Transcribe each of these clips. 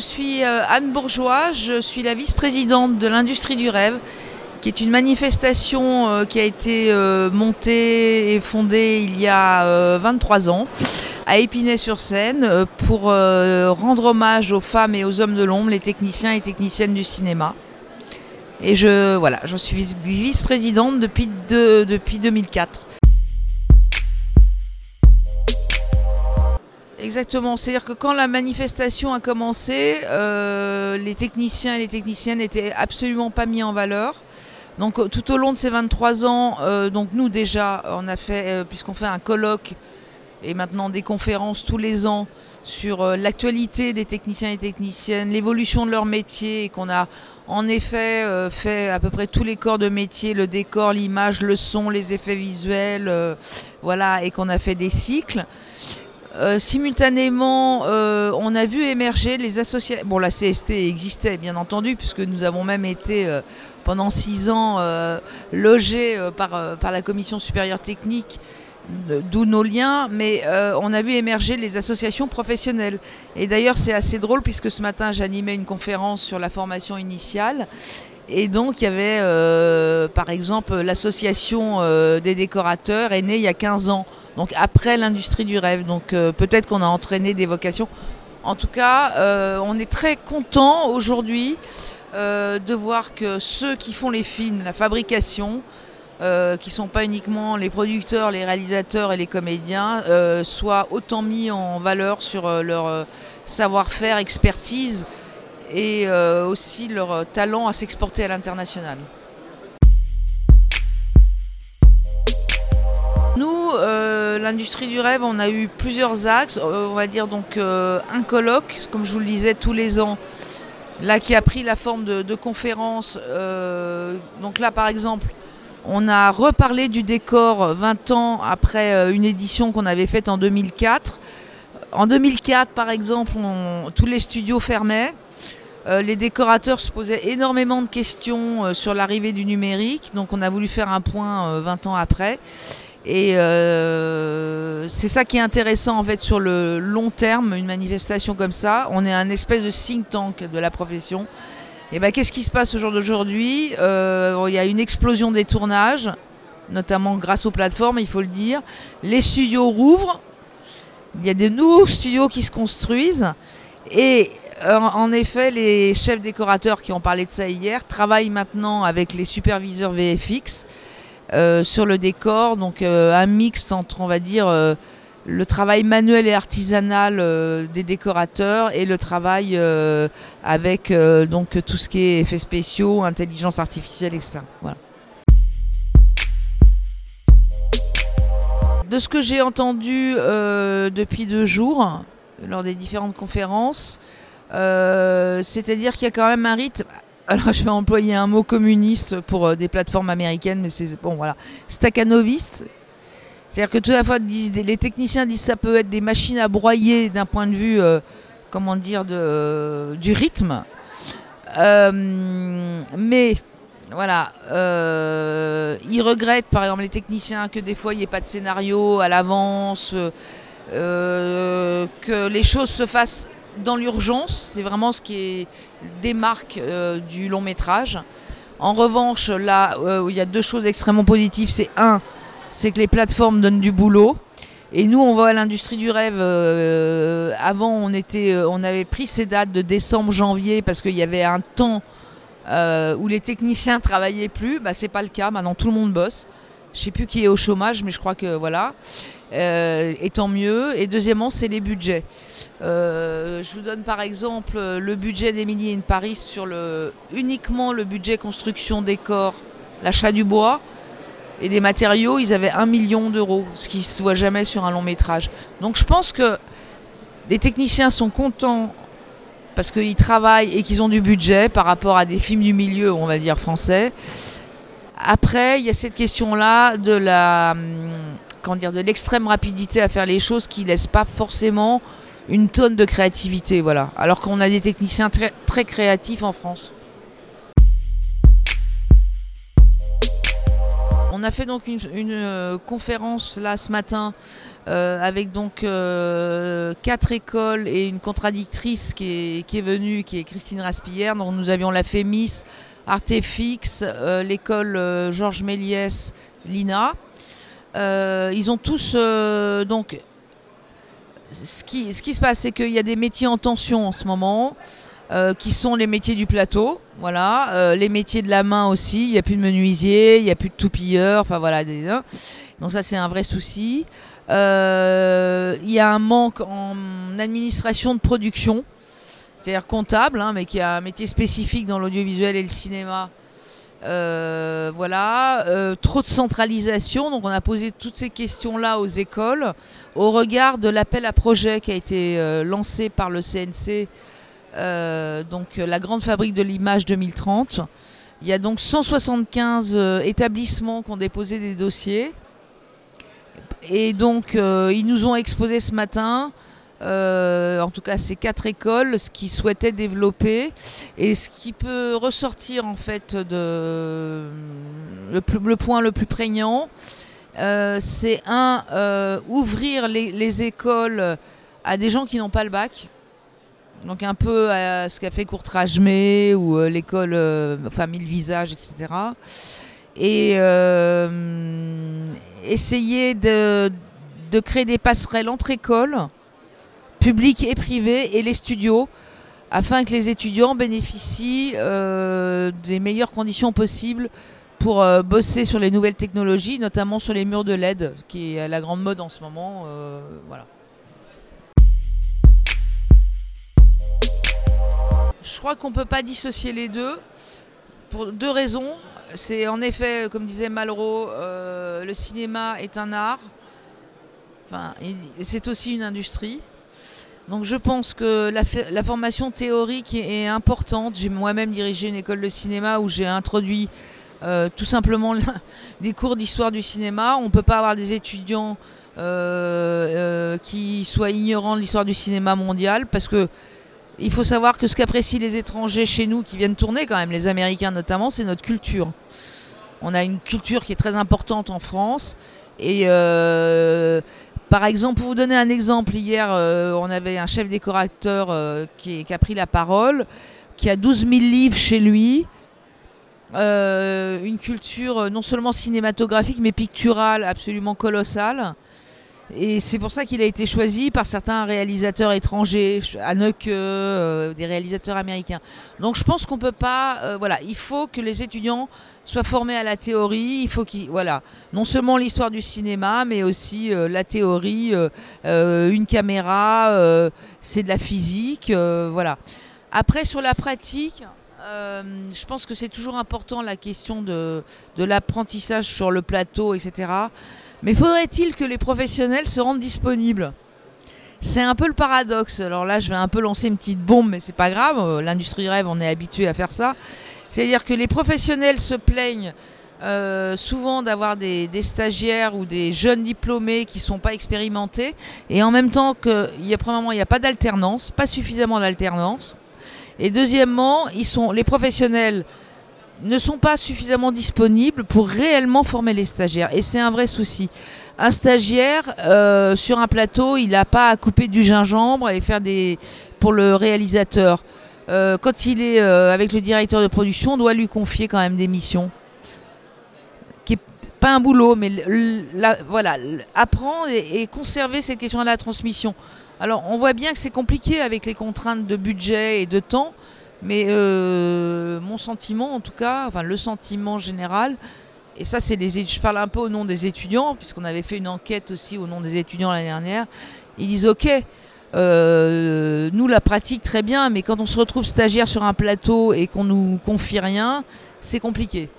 suis euh, Anne Bourgeois, je suis la vice-présidente de l'industrie du rêve, qui est une manifestation euh, qui a été euh, montée et fondée il y a 23 ans à Épinay-sur-Seine pour rendre hommage aux femmes et aux hommes de l'ombre, les techniciens et techniciennes du cinéma. Et je, voilà, je suis vice-présidente depuis, depuis 2004. Exactement, c'est-à-dire que quand la manifestation a commencé, euh, les techniciens et les techniciennes n'étaient absolument pas mis en valeur. Donc euh, tout au long de ces 23 ans, euh, donc nous déjà, on a fait, puisqu'on fait un colloque et maintenant des conférences tous les ans sur l'actualité des techniciens et techniciennes, l'évolution de leur métier, et qu'on a en effet fait à peu près tous les corps de métier, le décor, l'image, le son, les effets visuels, voilà, et qu'on a fait des cycles. Euh, simultanément, euh, on a vu émerger les associations. Bon, la CST existait, bien entendu, puisque nous avons même été euh, pendant six ans logés par, par la Commission supérieure technique, d'où nos liens, mais on a vu émerger les associations professionnelles. Et d'ailleurs, c'est assez drôle, puisque ce matin, j'animais une conférence sur la formation initiale. Et donc, il y avait, par exemple, l'association des décorateurs est née il y a 15 ans donc après l'industrie du rêve. Donc euh, peut-être qu'on a entraîné des vocations. En tout cas, euh, on est très content aujourd'hui euh, de voir que ceux qui font les films, la fabrication, qui ne sont pas uniquement les producteurs, les réalisateurs et les comédiens, soient autant mis en valeur sur leur savoir-faire, expertise et aussi leur talent à s'exporter à l'international. L'industrie du rêve, on a eu plusieurs axes. Euh, on va dire donc euh, un colloque, comme je vous le disais, tous les ans, là qui a pris la forme de, conférences. donc là, par exemple, on a reparlé du décor 20 ans après une édition qu'on avait faite en 2004. En 2004, par exemple, tous les studios fermaient. les décorateurs se posaient énormément de questions sur l'arrivée du numérique, donc on a voulu faire un point 20 ans après. Et euh, c'est ça qui est intéressant en fait sur le long terme, une manifestation comme ça. On est un espèce de think tank de la profession. Et ben qu'est-ce qui se passe au jour d'aujourd'hui? Euh, Il y a une explosion des tournages, notamment grâce aux plateformes, il faut le dire. Les studios rouvrent. Il y a des nouveaux studios qui se construisent. Et en effet, les chefs décorateurs qui ont parlé de ça hier travaillent maintenant avec les superviseurs VFX sur le décor, donc euh, un mixte entre, on va dire, euh, le travail manuel et artisanal des décorateurs et le travail avec donc tout ce qui est effets spéciaux, intelligence artificielle, etc. De ce que j'ai entendu depuis deux jours, lors des différentes conférences, c'est-à-dire qu'il y a quand même un rythme alors je vais employer un mot communiste pour euh, des plateformes américaines, mais c'est bon voilà, staccanoviste. C'est-à-dire que tout à fois les techniciens disent que ça peut être des machines à broyer d'un point de vue, euh, comment dire, euh, du rythme. mais voilà, ils regrettent par exemple les techniciens que des fois il n'y ait pas de scénario à l'avance, que les choses se fassent dans l'urgence, c'est vraiment ce qui est démarque euh, du long métrage. En revanche, là euh, où il y a deux choses extrêmement positives, c'est un, c'est que les plateformes donnent du boulot. Et nous, on à l'industrie du rêve. Euh, avant, on, était, on avait pris ces dates de décembre, janvier, parce qu'il y avait un temps où les techniciens travaillaient plus. Bah, c'est pas le cas. Maintenant, tout le monde bosse. Je sais plus qui est au chômage, mais je crois que voilà. Euh, et tant mieux. Et deuxièmement, c'est les budgets. Euh, je vous donne par exemple le budget d'Emily in Paris sur le, uniquement le budget construction décor, l'achat du bois et des matériaux. Ils avaient un million d'euros, ce qui ne se voit jamais sur un long métrage. Donc je pense que les techniciens sont contents parce qu'ils travaillent et qu'ils ont du budget par rapport à des films du milieu, on va dire français. Après, il y a cette question-là de la dire, de l'extrême rapidité à faire les choses qui laisse pas forcément une tonne de créativité, voilà. Alors qu'on a des techniciens très, très créatifs en France. On a fait donc une, euh, conférence là ce matin avec donc quatre écoles et une contradictrice qui est, qui est venue, qui est Christine Raspillère. Donc nous avions la FEMIS, Artefix, l'école Georges Méliès, l'INA. ils ont tous donc ce qui, ce qui se passe, c'est qu'il y a des métiers en tension en ce moment. Euh, qui sont les métiers du plateau, voilà, euh, les métiers de la main aussi. Il n'y a plus de menuisier, il n'y a plus de toupilleurs, enfin voilà. Hein. Donc ça c'est un vrai souci. Euh, il y a un manque en administration de production, c'est-à-dire comptable, hein, mais qui a un métier spécifique dans l'audiovisuel et le cinéma. voilà, trop de centralisation. Donc on a posé toutes ces questions-là aux écoles au regard de l'appel à projet qui a été lancé par le CNC euh, donc la grande fabrique de l'image 2030. Il y a donc 175 euh, établissements qui ont déposé des dossiers. Et donc euh, ils nous ont exposé ce matin, en tout cas ces quatre écoles, ce qu'ils souhaitaient développer. Et ce qui peut ressortir en fait de le, point le plus prégnant, c'est un, ouvrir les écoles à des gens qui n'ont pas le bac. Donc un peu à ce qu'a fait Courtrajmé ou euh, l'école euh, enfin Mille Visages, etc. Et euh, essayer de, créer des passerelles entre écoles, publiques et privées, et les studios, afin que les étudiants bénéficient des meilleures conditions possibles pour bosser sur les nouvelles technologies, notamment sur les murs de LED, qui est la grande mode en ce moment. voilà. Je crois qu'on ne peut pas dissocier les deux pour deux raisons. C'est en effet, comme disait Malraux, euh, le cinéma est un art. Enfin, c'est aussi une industrie. Donc je pense que la, formation théorique est, importante. J'ai moi-même dirigé une école de cinéma où j'ai introduit euh, tout simplement des cours d'histoire du cinéma. On ne peut pas avoir des étudiants euh, qui soient ignorants de l'histoire du cinéma mondial parce que il faut savoir que ce qu'apprécient les étrangers chez nous qui viennent tourner, quand même, les Américains notamment, c'est notre culture. On a une culture qui est très importante en France. Et euh, par exemple, pour vous donner un exemple, hier, euh, on avait un chef décorateur euh, qui, qui, a pris la parole, qui a 12 000 livres chez lui. une culture non seulement cinématographique, mais picturale absolument colossale. Et c'est pour ça qu'il a été choisi par certains réalisateurs étrangers, Haneke, euh, des réalisateurs américains. Donc je pense qu'on peut pas, euh, voilà, il faut que les étudiants soient formés à la théorie. Il faut qu'ils, voilà, non seulement l'histoire du cinéma, mais aussi euh, la théorie. une caméra, c'est de la physique, voilà. Après sur la pratique. je pense que c'est toujours important la question de l'apprentissage sur le plateau, etc. Mais faudrait-il que les professionnels se rendent disponibles? C'est un peu le paradoxe. Alors là, je vais un peu lancer une petite bombe, mais c'est pas grave. Euh, l'industrie rêve, on est habitué à faire ça. C'est-à-dire que les professionnels se plaignent euh, souvent d'avoir des, stagiaires ou des jeunes diplômés qui ne sont pas expérimentés. Et en même temps, que, il y a, premièrement, il n'y a pas d'alternance, pas suffisamment d'alternance. Et deuxièmement, ils sont, les professionnels ne sont pas suffisamment disponibles pour réellement former les stagiaires. Et c'est un vrai souci. Un stagiaire euh, sur un plateau, il n'a pas à couper du gingembre et faire des pour le réalisateur. Euh, quand il est euh, avec le directeur de production, on doit lui confier quand même des missions. Qui est pas un boulot, mais voilà, apprendre et, et conserver cette question de la transmission. Alors, on voit bien que c'est compliqué avec les contraintes de budget et de temps. Mais euh, mon sentiment, en tout cas, enfin le sentiment général, et ça c'est les, je parle un peu au nom des étudiants, puisqu'on avait fait une enquête aussi au nom des étudiants l'année dernière. Ils disent ok, euh, nous la pratique très bien, mais quand on se retrouve stagiaire sur un plateau et qu'on nous confie rien, c'est compliqué.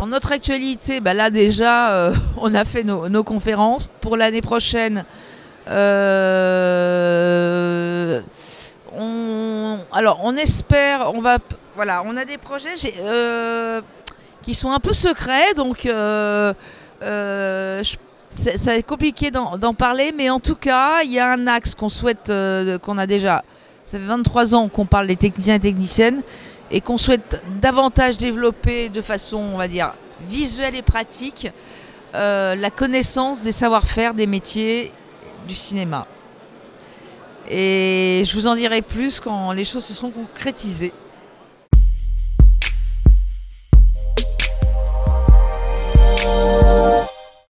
En notre actualité, bah là déjà, euh, on a fait nos conférences. Pour l'année prochaine, on, alors, on espère, on va, voilà, on a des projets euh, qui sont un peu secrets, donc euh, c'est compliqué d'en parler, mais en tout cas, il y a un axe qu'on souhaite, qu'on a déjà. Ça fait 23 ans qu'on parle des techniciens et techniciennes et qu'on souhaite davantage développer de façon, on va dire, visuelle et pratique la connaissance des savoir-faire des métiers du cinéma. Et je vous en dirai plus quand les choses se seront concrétisées.